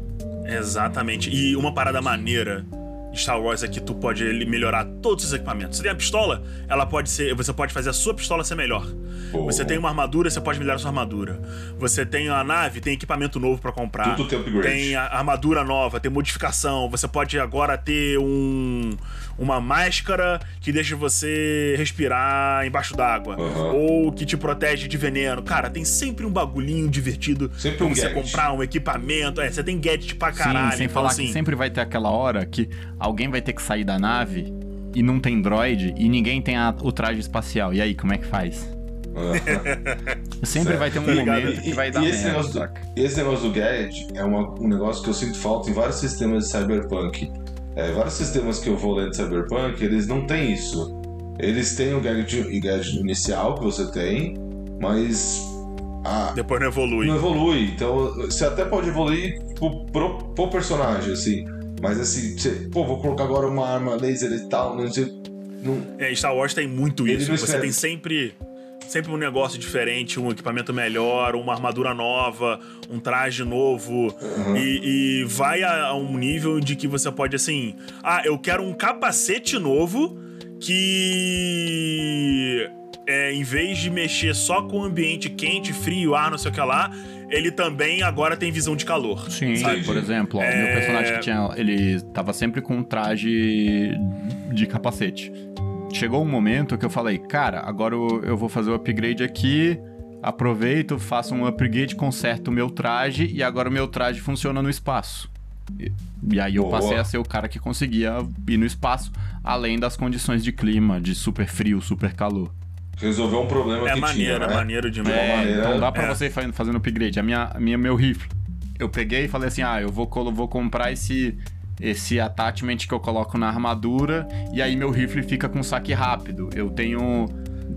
Exatamente. E uma parada maneira de Star Wars é que tu pode melhorar todos os equipamentos. Você tem a pistola, ela pode ser. Você pode fazer a sua pistola ser melhor. Você tem uma armadura, você pode melhorar a sua armadura. Você tem a nave, tem equipamento novo pra comprar. Tudo tem upgrade. Tem a armadura nova, tem modificação. Você pode agora ter um uma máscara que deixa você respirar embaixo d'água. Aham. Ou que te protege de veneno. Cara, tem sempre um bagulhinho divertido Sempre pra um você gadget. comprar um equipamento. É, você tem gadget pra caralho. Sim, sem então, falar assim, que sempre vai ter aquela hora que alguém vai ter que sair da nave e não tem droid e ninguém tem a- o traje espacial. E aí, como é que faz? Sempre Certo. vai ter um Tá momento que vai dar e esse merda, negócio, do, esse negócio do gadget é uma- um negócio que eu sinto falta em vários sistemas de cyberpunk. É, vários sistemas que eu vou lendo de cyberpunk, eles não têm isso. Eles têm o gadget, inicial que você tem, mas a- Depois não evolui. não evolui. Então você até pode evoluir tipo, pro, pro personagem, assim. Mas assim, você, pô, vou colocar agora uma arma laser e tal, não sei. Não, É, Star Wars tem muito isso. Você tem sempre, sempre um negócio diferente, um equipamento melhor, uma armadura nova, um traje novo. Uhum. E, e vai a, a um nível de que você pode, assim... Ah, eu quero um capacete novo que... É, em vez de mexer só com o ambiente quente, frio, ar, não sei o que lá, ele também agora tem visão de calor. Sim, Sabe? por exemplo, ó, É. meu personagem que tinha. Ele tava sempre com um traje de capacete. Chegou um momento que eu falei, cara, agora eu, eu vou fazer o upgrade aqui. Aproveito, faço um upgrade, conserto o meu traje e agora o meu traje funciona no espaço. E, e aí eu Boa. passei a ser o cara que conseguia ir no espaço, além das condições de clima, de super frio, super calor. resolveu um problema É que maneiro, tinha, é né? maneiro demais. É, maneira- então dá pra é. você ir fa- fazendo upgrade. A minha, a minha, meu rifle. Eu peguei e falei assim: ah, eu vou, vou comprar esse, esse attachment que eu coloco na armadura e aí meu rifle fica com saque rápido. Eu tenho.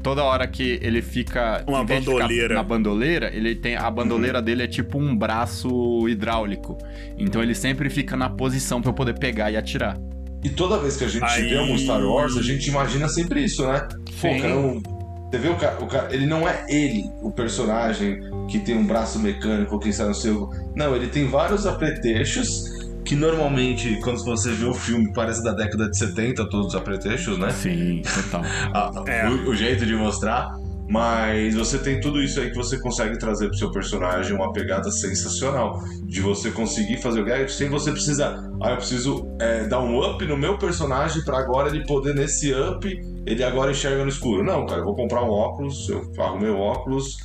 Toda hora que ele fica. Uma bandoleira. Na bandoleira, ele tem. A bandoleira dele é tipo um braço hidráulico. Então ele sempre fica na posição pra eu poder pegar e atirar. E toda vez que a gente Aí- vê um Star Wars, a gente imagina sempre isso, né? Pô, Sim. cara, um- você vê o cara, o cara, ele não é ele, o personagem que tem um braço mecânico, quem sabe no seu. Não, ele tem vários apretextos que normalmente, quando você vê o filme, parece da década de 70, todos os apretextos, né? Sim, total. a- É. o, o jeito de mostrar. Mas você tem tudo isso aí que você consegue trazer pro seu personagem uma pegada sensacional. De você conseguir fazer o gadget sem você precisar. Ah, eu preciso é, dar um up no meu personagem pra agora ele poder, nesse up, ele agora enxerga no escuro. Não, cara, eu vou comprar um óculos, eu arrumei um óculos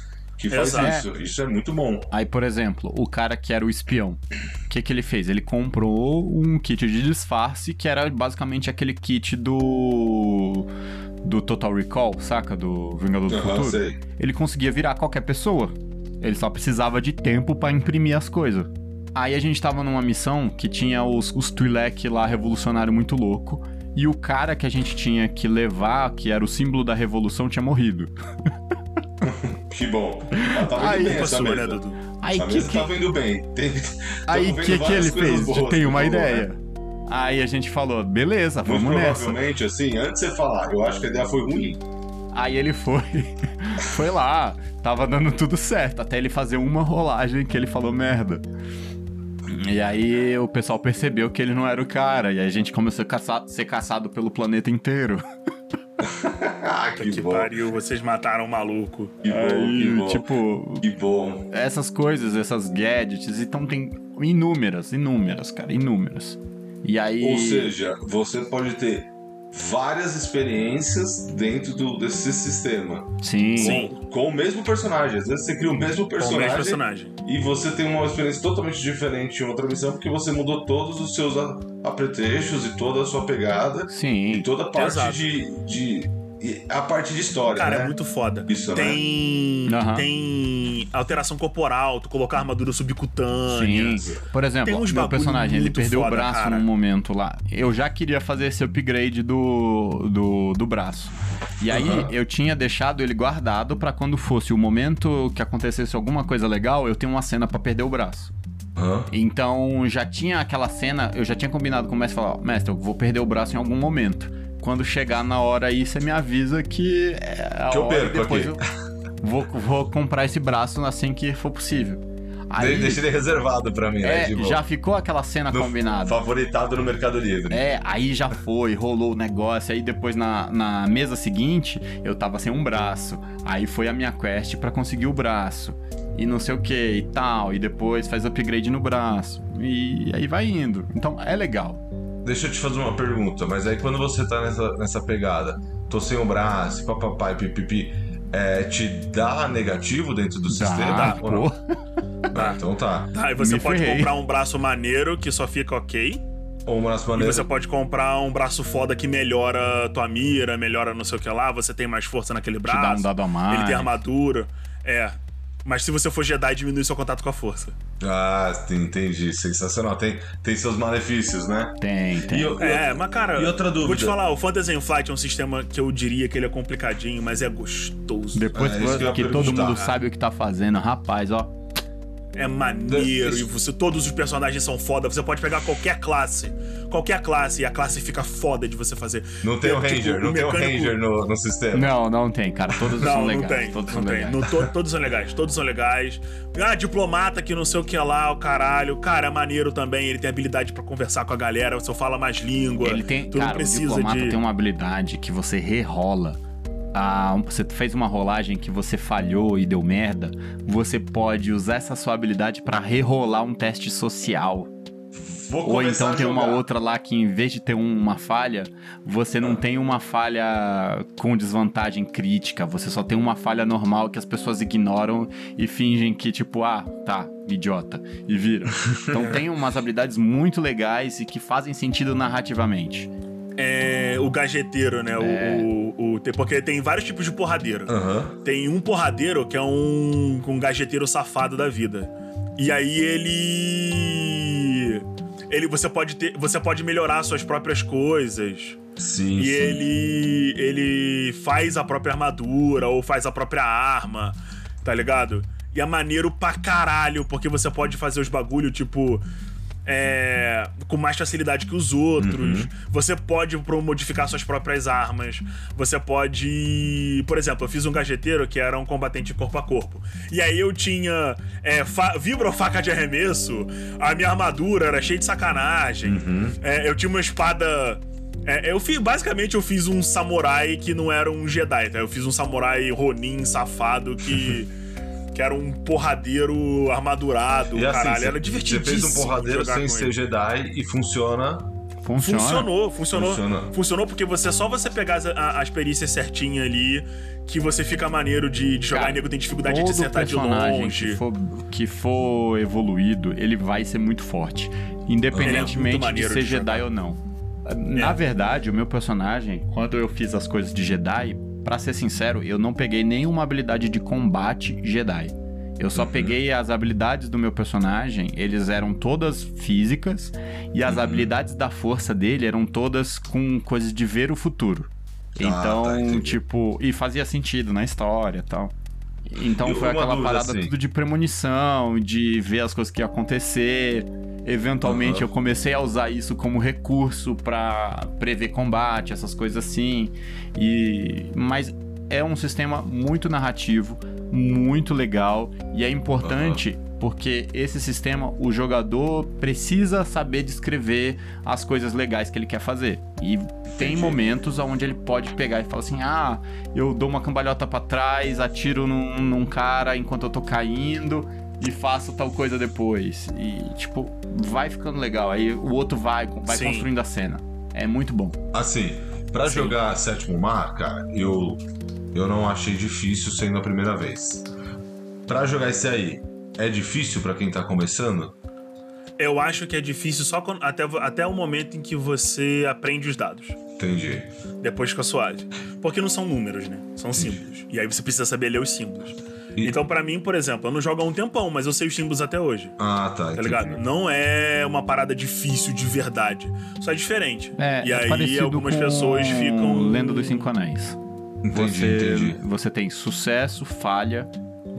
que faz Exato. isso. Isso é muito bom. Aí, por exemplo, o cara que era o espião, o que, que ele fez? Ele comprou um kit de disfarce que era basicamente aquele kit do. do Total Recall, saca? Do Vingador do Futuro. sei. Ele conseguia virar qualquer pessoa. Ele só precisava de tempo pra imprimir as coisas. Aí a gente tava numa missão que tinha os, os Twi'lek lá, revolucionário muito louco. E o cara que a gente tinha que levar, que era o símbolo da revolução, tinha morrido. Que bom. Ela tava Aí, indo bem essa sua, mesa. né, Dudu? Aí Essa que, mesa que, tava indo bem. Teve... Aí o que, que ele fez? boas Tem que uma ideia. né? Aí a gente falou, beleza, Muito vamos nessa. provavelmente, assim, antes de você falar, eu acho que a ideia foi ruim. Aí ele foi, foi lá, tava dando tudo certo, até ele fazer uma rolagem que ele falou merda. E aí o pessoal percebeu que ele não era o cara, e aí a gente começou a caçar- ser caçado pelo planeta inteiro. ah, Que, que, bom. pariu, vocês mataram o maluco. Que bom, que Aí, bom. tipo, Que bom. essas coisas, essas gadgets, então tem inúmeras, inúmeras, cara, inúmeras. E aí. Ou seja, você pode ter várias experiências dentro do, desse sistema. sim, Sim. Com, com o mesmo personagem. Às vezes você cria o mesmo Com o personagem, mesmo personagem. e você tem uma experiência totalmente diferente em outra missão, porque você mudou todos os seus apetrechos e toda a sua pegada e sim. toda a parte Exato. de, de. e a parte de história. Cara, né? é muito foda. Isso, né? tem, Aham. tem alteração corporal, tu colocar armadura subcutânea. Sim. Por exemplo, Tem uns meu personagem, ele perdeu o foda, braço cara. num momento lá. Eu já queria fazer esse upgrade do, do, do braço. E aí, Aham. eu tinha deixado ele guardado pra quando fosse o momento que acontecesse alguma coisa legal, eu tenho uma cena pra perder o braço. Hã? Então, já tinha aquela cena, eu já tinha combinado com o mestre, falar, ó, mestre, eu vou perder o braço em algum momento. Quando chegar na hora aí, você me avisa que é a Que eu hora e perco depois aqui. eu vou, vou comprar esse braço assim que for possível. Aí, De- Deixa ele reservado pra mim, né? é, Tipo, já ficou aquela cena no- combinada. Favoritado no Mercado Livre. É, aí já foi, rolou o negócio. Aí depois na, na mesa seguinte, eu tava sem um braço. Aí foi a minha quest pra conseguir o braço. E não sei o que e tal. E depois faz upgrade no braço. E aí vai indo. Então é legal. Deixa eu te fazer uma pergunta, mas aí quando você tá nessa, nessa pegada, tô sem o braço, papapai, pipipi, é, te dá negativo dentro do sistema? Dá, ou não? Ah, então tá. Aí você Me pode ferrei. comprar um braço maneiro que só fica ok. Ou um braço E maneiro. você pode comprar um braço foda que melhora tua mira, melhora não sei o que lá, você tem mais força naquele Te dá um braço. dado a mais. ele tem armadura. É. Mas se você for Jedi, diminui seu contato com a força. Ah, entendi. Sensacional. Tem, tem seus malefícios, né? Tem, tem. E É, mas cara. e outra Vou te dúvida? falar, o Fantasy Flight é um sistema que eu diria que ele é complicadinho, mas é gostoso. Depois É, que, que todo mundo sabe o que tá fazendo, rapaz, ó. É maneiro Isso- e você, todos os personagens são foda. Você pode pegar qualquer classe, qualquer classe e a classe fica foda de você fazer. Não tem o Tipo, Ranger, não tem o mecânico- Ranger no, no sistema. Não, não tem, cara. Todos são Não, não legais. tem, todos não são tem. legais. Não, to- todos são legais, todos são legais. Ah, diplomata que não sei o que lá, o caralho. Cara, é maneiro também. Ele tem habilidade pra conversar com a galera. Você fala mais língua. Ele tem, tu não cara, o precisa diplomata de. tem uma habilidade que você rerola. Ah, você fez uma rolagem que você falhou e deu merda, você pode usar essa sua habilidade pra rerolar um teste social. Vou Ou então a tem uma outra lá que em vez de ter uma falha, você não tem uma falha com desvantagem crítica, você só tem uma falha normal que as pessoas ignoram e fingem que tipo, ah, tá, idiota, e vira. Então tem umas habilidades muito legais e que fazem sentido narrativamente. É, o gajeteiro, né? É. O, o- tem- porque tem vários tipos de porradeiro. Aham. Tem um porradeiro que é um, um gajeteiro safado da vida. E aí ele. Ele, você pode ter, você pode melhorar suas próprias coisas. Sim, E sim. ele ele faz a própria armadura ou faz a própria arma, tá ligado? E é maneiro pra caralho, porque você pode fazer os bagulho, tipo. É, com mais facilidade que os outros. Você pode modificar suas próprias armas. Você pode. Por exemplo, eu fiz um gajeteiro que era um combatente corpo a corpo. E aí eu tinha é, fa vibrofaca de arremesso, a minha armadura era cheia de sacanagem. É, eu tinha uma espada. É, eu fiz, basicamente eu fiz um samurai que não era um Jedi, tá? Eu fiz um samurai Ronin safado que. que era um porradeiro armadurado, E assim, caralho. era divertidíssimo. Você fez um porradeiro sem ser ele. Jedi e funciona. Funciona. Funcionou, funcionou. Funciona. Funcionou porque você só você pegar as, a- as perícias certinha ali que você fica maneiro de, de jogar Cara, e nego tem dificuldade de acertar de longe. que for, que for evoluído, ele vai ser muito forte. Ele é muito Independentemente de ser de Jedi jogar. ou não. Na É. verdade, o meu personagem, quando eu fiz as coisas de Jedi, pra ser sincero, eu não peguei nenhuma habilidade de combate Jedi. Eu só peguei as habilidades do meu personagem, eles eram todas físicas, e as habilidades da força dele eram todas com coisas de ver o futuro. Ah, Então, tá, tipo, e fazia sentido na história e tal. Então E foi aquela parada assim. tudo de premonição, de ver as coisas que iam acontecer. Eventualmente Aham. eu comecei a usar isso como recurso pra prever combate, essas coisas assim. E mas é um sistema muito narrativo, muito legal e é importante porque esse sistema o jogador precisa saber descrever as coisas legais que ele quer fazer. E tem momentos onde ele pode pegar e falar assim: "Ah, eu dou uma cambalhota pra trás, atiro num, num cara enquanto eu tô caindo e faço tal coisa depois". E tipo, vai ficando legal. Aí o outro vai, vai Sim. construindo a cena. É muito bom. Assim, pra Sim. jogar Sétimo Mar, cara, eu, eu não achei difícil sendo a primeira vez. Pra jogar esse aí, é difícil pra quem tá começando? Eu acho que é difícil só quando- até, até o momento em que você aprende os dados. Entendi. Depois fica suave. Porque não são números, né? São símbolos. E aí você precisa saber ler os símbolos. E- Então, pra mim, por exemplo, eu não jogo há um tempão, mas eu sei os símbolos até hoje. Ah, tá. Tá entendi. ligado? Não é uma parada difícil de verdade. Só é diferente. É, e é aí parecido algumas com pessoas ficam. Lenda dos Cinco Anéis. Entendi, você, entendi. você tem sucesso, falha,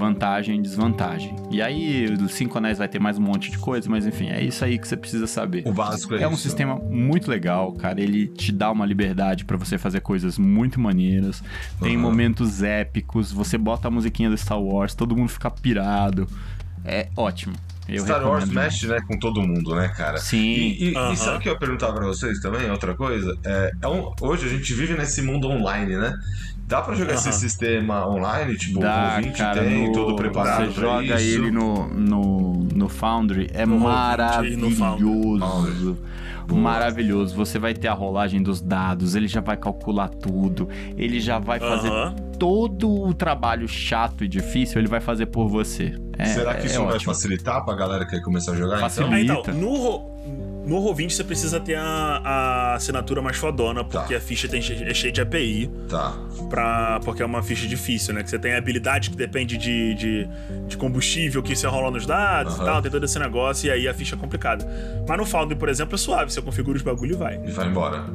vantagem, desvantagem. E aí, os Cinco Anéis vai ter mais um monte de coisa, mas enfim, é isso aí que você precisa saber. O básico é, É um isso. sistema muito legal, cara. Ele te dá uma liberdade pra você fazer coisas muito maneiras. Tem Aham. momentos épicos. Você bota a musiquinha do Star Wars, todo mundo fica pirado. É ótimo. Eu Star Wars mexe, né, com todo mundo, né, cara? Sim. E, e- Aham. e sabe o que eu ia perguntar pra vocês também? Outra coisa? É, é um- hoje a gente vive nesse mundo online, né? Dá pra jogar esse Aham. sistema online? Tipo, Dá, o 20 cara, tem, no- todo preparado Você joga isso? ele no, no, no Foundry, é No Roll20 no maravilhoso. Maravilhoso. Você vai ter a rolagem dos dados, ele já vai calcular tudo, ele já vai fazer Aham. todo o trabalho chato e difícil, ele vai fazer por você. É, Será que é isso não vai ótimo. facilitar pra galera que quer começar a jogar, Facilita. Ah, então? então, no, No Roll20 você precisa ter a, a assinatura mais fodona, porque Tá. a ficha tem, é cheia de API, Tá. pra, porque é uma ficha difícil, né? Que você tem habilidade que depende de, de, de combustível que você rola nos dados Aham. e tal, tem todo esse negócio, e aí a ficha é complicada. Mas no Foundry, por exemplo, é suave, você configura os bagulho e vai, E vai embora.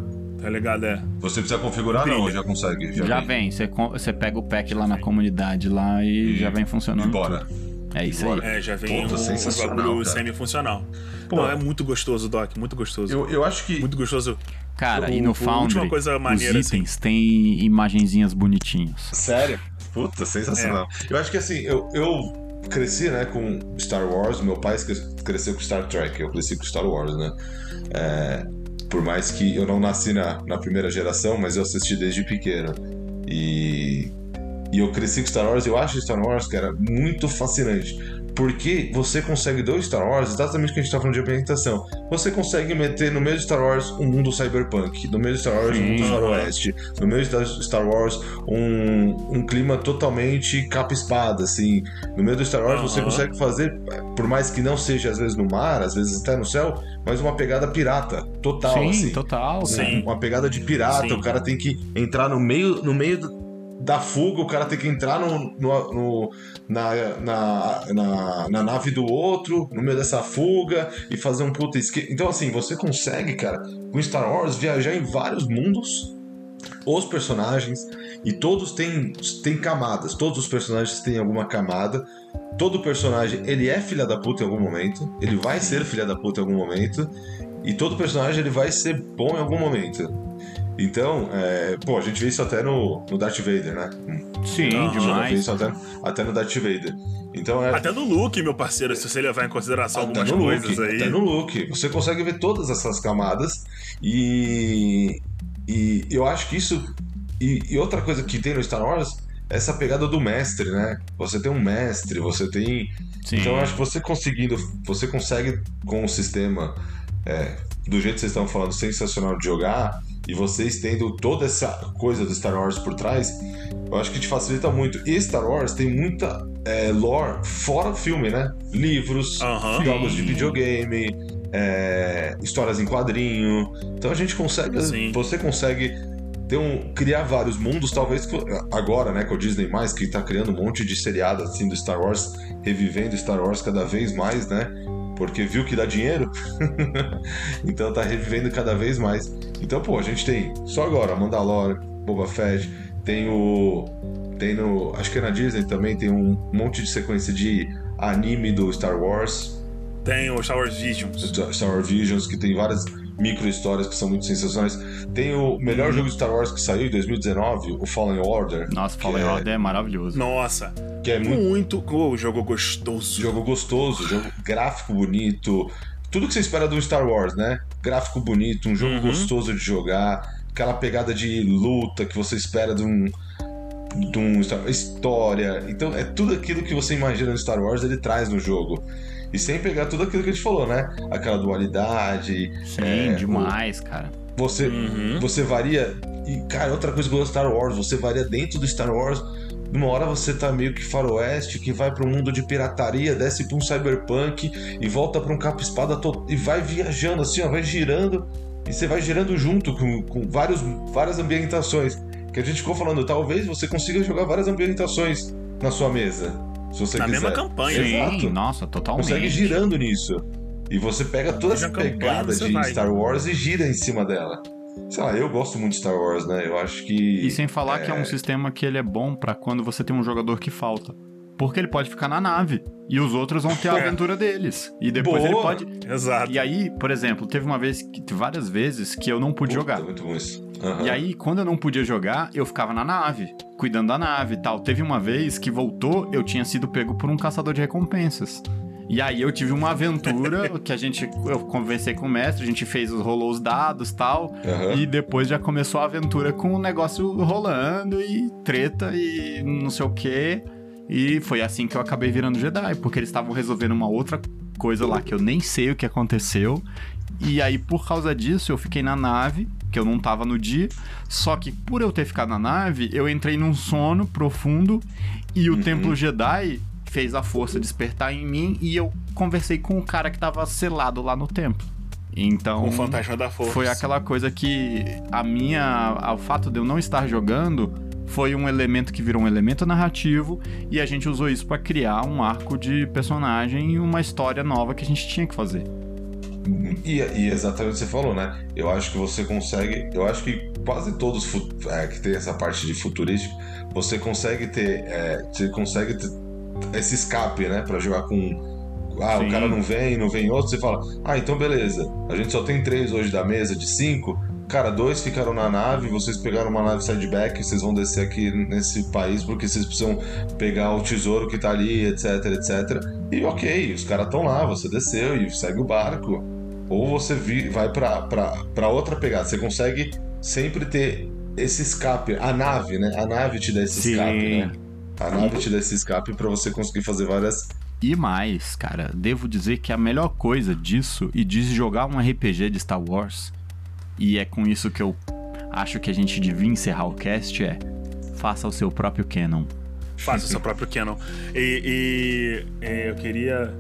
tá ligado? É. Você precisa configurar não, ou já consegue? Já vem, você, você pega o pack lá na comunidade lá e, E- já vem funcionando. E bora. tudo. É isso aí. É, já vem o sensacional, bagulho semi-funcional. Pô. Não, é muito gostoso, Doc, muito gostoso. Eu, eu acho que. Muito gostoso. Cara, O- e no Foundry, coisa maneira, os assim- itens têm imagenzinhas bonitinhas. Sério? Puta, sensacional. Eu acho que assim, eu, eu cresci, né, com Star Wars, meu pai cres- cresceu com Star Trek, eu cresci com Star Wars, né? É, por mais que eu não nasci na, na primeira geração, mas eu assisti desde pequeno. E, e eu cresci com Star Wars, eu acho Star Wars, cara, muito fascinante. Porque você consegue do Star Wars, exatamente o que a gente tá falando de ambientação. Você consegue meter no meio de Star Wars um mundo cyberpunk, no meio de Star Wars um mundo Sim. faroeste, no meio de Star Wars um, um clima totalmente capa-espada, assim. No meio do Star Wars você Aham. consegue fazer, por mais que não seja às vezes no mar, às vezes até no céu, mas uma pegada pirata, total, Sim, assim. total. Sim. Uma pegada de pirata, Sim. o cara tem que entrar no meio, no meio do- da fuga, o cara tem que entrar no, no- no- na, na, na, na nave do outro, no meio dessa fuga, e fazer um puta esquema. Então, assim, você consegue, cara, com Star Wars, viajar em vários mundos, os personagens, e todos têm, têm camadas, todos os personagens têm alguma camada. Todo personagem, ele é filha da puta em algum momento, ele vai ser filha da puta em algum momento, e todo personagem ele vai ser bom em algum momento. Então, é, pô, a gente vê isso até no, no Darth Vader, né? Sim, Aham. A gente vê demais. isso até, até no Darth Vader. Então é. Até no look, meu parceiro, se você levar em consideração Até algumas coisas look, aí. até no look. Você consegue ver todas essas camadas e, e eu acho que isso. E, e outra coisa que tem no Star Wars é essa pegada do mestre, né? Você tem um mestre, você tem. Sim. Então eu acho que você conseguindo. Você consegue com o sistema. é, do jeito que vocês estão falando, sensacional de jogar, e vocês tendo toda essa coisa do Star Wars por trás, eu acho que te facilita muito. E Star Wars tem muita é, lore fora o filme, né? Livros, Aham. jogos de videogame, é, histórias em quadrinho. Então a gente consegue. Sim. Você consegue ter um, criar vários mundos, talvez agora, né, com o Disney, que tá criando um monte de seriado assim do Star Wars, revivendo Star Wars cada vez mais, né? Porque viu que dá dinheiro, então tá revivendo cada vez mais. Então, pô, a gente tem só agora Mandalorian, Boba Fett, tem o. Tem no. Acho que é na Disney também tem um monte de sequência de anime do Star Wars, Tem o Star Wars Visions. Star Wars Visions, que tem várias micro histórias que são muito sensacionais. Tem o melhor jogo de Star Wars que saiu em 2019, o Fallen Order, Nossa, Fallen é- Order é maravilhoso. Nossa, que é muito muito. Oh, jogo gostoso. jogo gostoso, jogo gráfico bonito, tudo que você espera do Star Wars, né? Gráfico bonito, um jogo Uhum. gostoso de jogar, aquela pegada de luta que você espera de um de um Star- história. Então é tudo aquilo que você imagina no Star Wars, ele traz no jogo. E sem pegar tudo aquilo que a gente falou, né? Aquela dualidade, Sim, é, demais, cara. você Uhum. você varia. E, cara, outra coisa que eu gosto Star Wars, você varia dentro do Star Wars. Numa hora você tá meio que faroeste, que vai para um mundo de pirataria, desce pra um cyberpunk e volta pra um capa-espada to- e vai viajando assim, ó, vai girando. E você vai girando junto com, com vários, várias ambientações. Que a gente ficou falando, talvez você consiga jogar várias ambientações na sua mesa. Se você Na quiser. mesma campanha. Exato. Sim, nossa, totalmente. Consegue girando nisso. E você pega toda essa pegada de vai. Star Wars e gira em cima dela. Sei lá, eu gosto muito de Star Wars, né? Eu acho que. E sem falar que é um sistema que ele é bom pra quando você tem um jogador que falta. Porque ele pode ficar na nave e os outros vão ter a É. aventura deles. E depois Boa. ele pode. Exato. E aí, por exemplo, teve uma vez, que, várias vezes que eu não pude Puta, jogar. Muito bom isso. Aham. E aí, quando eu não podia jogar, eu ficava na nave, cuidando da nave e tal. Teve uma vez que voltou, eu tinha sido pego por um caçador de recompensas. E aí eu tive uma aventura que a gente. Eu conversei com o mestre, a gente fez, rolou os dados e tal. Aham. E depois já começou a aventura com o negócio rolando e treta e não sei o quê. E foi assim que eu acabei virando Jedi, porque eles estavam resolvendo uma outra coisa lá que eu nem sei o que aconteceu. E aí, por causa disso, eu fiquei na nave, que eu não tava no dia. Só que por eu ter ficado na nave, eu entrei num sono profundo e o Uhum. Templo Jedi fez a força despertar em mim e eu conversei com o cara que tava selado lá no templo. Então, o fantasma da força. foi aquela coisa que a minha. O fato de eu não estar jogando foi um elemento que virou um elemento narrativo e a gente usou isso pra criar um arco de personagem e uma história nova que a gente tinha que fazer. E, e exatamente o que você falou, né? Eu acho que você consegue. Eu acho que quase todos é, que tem essa parte de futurístico, você consegue ter. é, você consegue ter esse escape, né? Pra jogar com. Ah, Sim. o cara não vem, não vem outro, você fala, ah, então beleza. A gente só tem três hoje da mesa de cinco. Cara, dois ficaram na nave, vocês pegaram uma nave sideback, vocês vão descer aqui nesse país porque vocês precisam pegar o tesouro que tá ali, etc, etc. E ok, os caras estão lá, você desceu e segue o barco. Ou você vai pra outra pegada. Você consegue sempre ter esse escape. A nave, né? A nave te dá esse Sim. escape, né? A nave te dá esse escape pra você conseguir fazer várias. E mais, cara, devo dizer que a melhor coisa disso e de jogar um RPG de Star Wars, e é com isso que eu acho que a gente devia encerrar o cast, é faça o seu próprio canon. Faça o seu próprio canon. E, e, é, eu queria.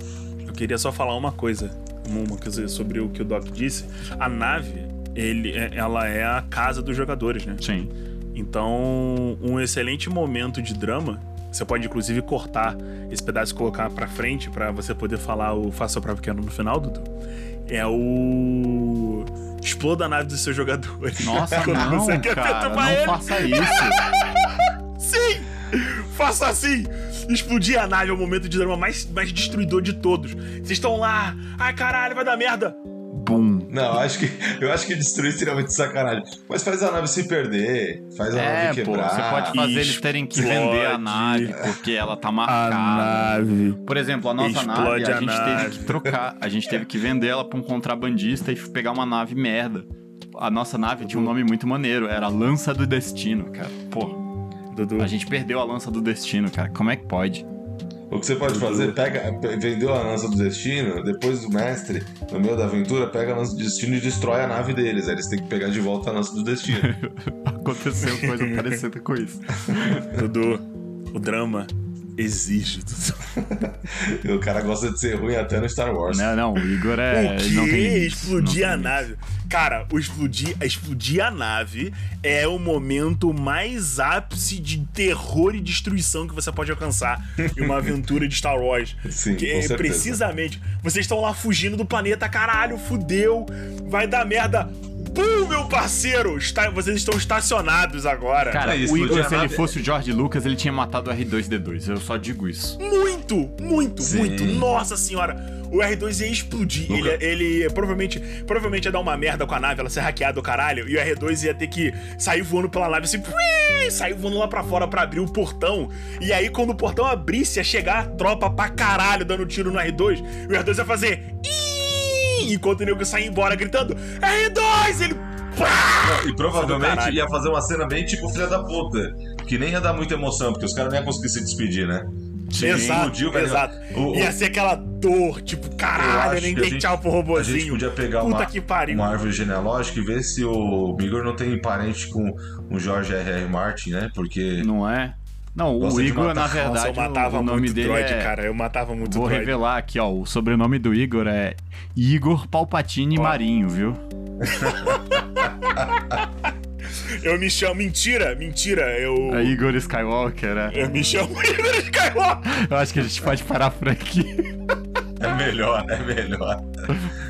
Eu queria só falar uma coisa. Uma coisa sobre o que o Doc disse. A nave, ele, é- ela é a casa dos jogadores, né? Sim. Então, um excelente momento de drama. Você pode inclusive cortar esse pedaço e colocar pra frente pra você poder falar o faça seu próprio canon no final, Dudu. É o exploda a nave dos seus jogadores. Nossa, Quando não, você quer cara, não ele. faça isso. Sim! Faça assim! Explodir a nave é o momento de drama mais, mais destruidor de todos. Vocês estão lá, ai caralho, vai dar merda. Não, acho que, eu acho que destruir seria muito sacanagem. Mas faz a nave se perder, faz a É, nave pô, quebrar. você pode fazer eles terem que vender a nave porque ela tá marcada. nave. Por exemplo, a nossa nave, Explode a a gente nave. teve que trocar, a gente teve que vender ela pra um contrabandista e pegar uma nave merda. A nossa nave tinha um nome muito maneiro, era Lança do Destino, cara. Pô, Dudu. a gente perdeu a Lança do Destino, cara. Como é que pode? O que você pode fazer, pega, pe- vendeu a lança do destino, depois do mestre, no meio da aventura, pega a lança do destino e destrói a nave deles. Aí eles têm que pegar de volta a lança do destino. Aconteceu coisa parecida com isso. Dudu, o drama exige, Dudu. o cara gosta de ser ruim até no Star Wars. Não, não, o Igor é. o não tem Explodir não a tem nave. Cara, o explodir, explodir a nave é o momento mais ápice de terror e destruição que você pode alcançar em uma aventura de Star Wars. Sim, Que com é certeza. precisamente, vocês estão lá fugindo do planeta, caralho, fudeu, vai dar merda. Pum, meu parceiro! Está, vocês estão estacionados agora. Cara, É, o explodir Igor, se ele fosse o George Lucas, ele tinha matado o R2D2. Eu só digo isso. Muito, muito, Sim. muito. Nossa senhora. O R2 ia explodir. Ele, Luca. ele provavelmente, provavelmente ia dar uma merda com a nave, ela ser hackeada o caralho. E o R2 ia ter que sair voando pela nave assim, sair voando lá pra fora pra abrir o portão. E aí, quando o portão abrisse, ia chegar a tropa pra caralho dando tiro no R2. E o R2 ia fazer. "Ih", Enquanto o nego sair embora gritando: R2! Ele. Pá! E provavelmente caralho. ia fazer uma cena bem tipo filha da puta. Que nem ia dar muita emoção, porque os caras nem iam conseguir se despedir, né? Exato, explodiu, velho. exato. O- o- Ia ser aquela dor, tipo, caralho, nem a dei gente- tchau pro A robozinho. gente podia pegar Puta uma, que pariu. uma árvore genealógica e ver se o Igor não tem parente com o George R.R. Martin, né? Porque Não é? Não, o Gosta Igor, na Nossa, verdade, eu matava o, nome muito dele droid, é... cara. Eu matava muito Vou droid. revelar aqui, ó. O sobrenome do Igor é Igor Palpatine Ó. Marinho, viu? Eu me chamo. Mentira, mentira. Eu. É Igor Skywalker, né? Eu me chamo Igor Skywalker. Eu acho que a gente pode parar por aqui. é melhor, é melhor.